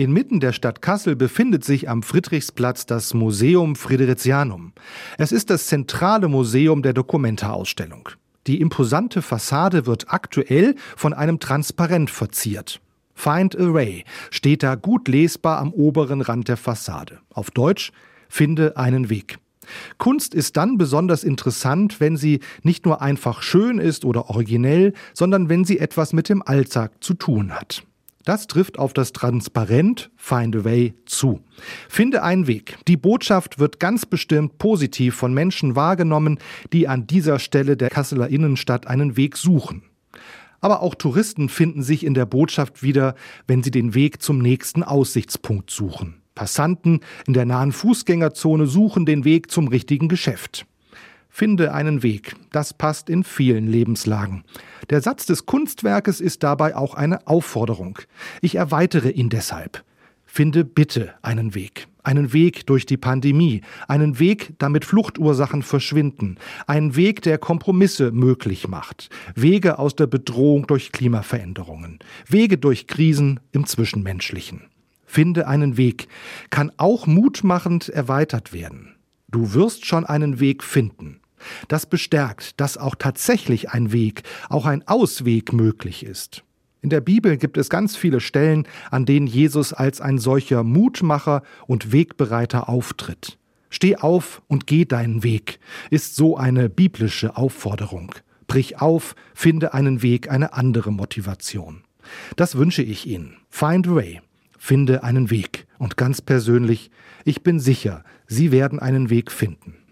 Inmitten der Stadt Kassel befindet sich am Friedrichsplatz das Museum Fridericianum. Es ist das zentrale Museum der Dokumenta-Ausstellung. Die imposante Fassade wird aktuell von einem Transparent verziert. Find a Way steht da gut lesbar am oberen Rand der Fassade. Auf Deutsch, finde einen Weg. Kunst ist dann besonders interessant, wenn sie nicht nur einfach schön ist oder originell, sondern wenn sie etwas mit dem Alltag zu tun hat. Das trifft auf das Transparent Find a Way zu. Finde einen Weg. Die Botschaft wird ganz bestimmt positiv von Menschen wahrgenommen, die an dieser Stelle der Kasseler Innenstadt einen Weg suchen. Aber auch Touristen finden sich in der Botschaft wieder, wenn sie den Weg zum nächsten Aussichtspunkt suchen. Passanten in der nahen Fußgängerzone suchen den Weg zum richtigen Geschäft. Finde einen Weg. Das passt in vielen Lebenslagen. Der Satz des Kunstwerkes ist dabei auch eine Aufforderung. Ich erweitere ihn deshalb. Finde bitte einen Weg. Einen Weg durch die Pandemie. Einen Weg, damit Fluchtursachen verschwinden. Einen Weg, der Kompromisse möglich macht. Wege aus der Bedrohung durch Klimaveränderungen. Wege durch Krisen im Zwischenmenschlichen. Finde einen Weg kann auch mutmachend erweitert werden. Du wirst schon einen Weg finden. Das bestärkt, dass auch tatsächlich ein Weg, auch ein Ausweg möglich ist. In der Bibel gibt es ganz viele Stellen, an denen Jesus als ein solcher Mutmacher und Wegbereiter auftritt. Steh auf und geh deinen Weg, ist so eine biblische Aufforderung. Brich auf, finde einen Weg, eine andere Motivation. Das wünsche ich Ihnen. Find way. Finde einen Weg. Und ganz persönlich, ich bin sicher, Sie werden einen Weg finden.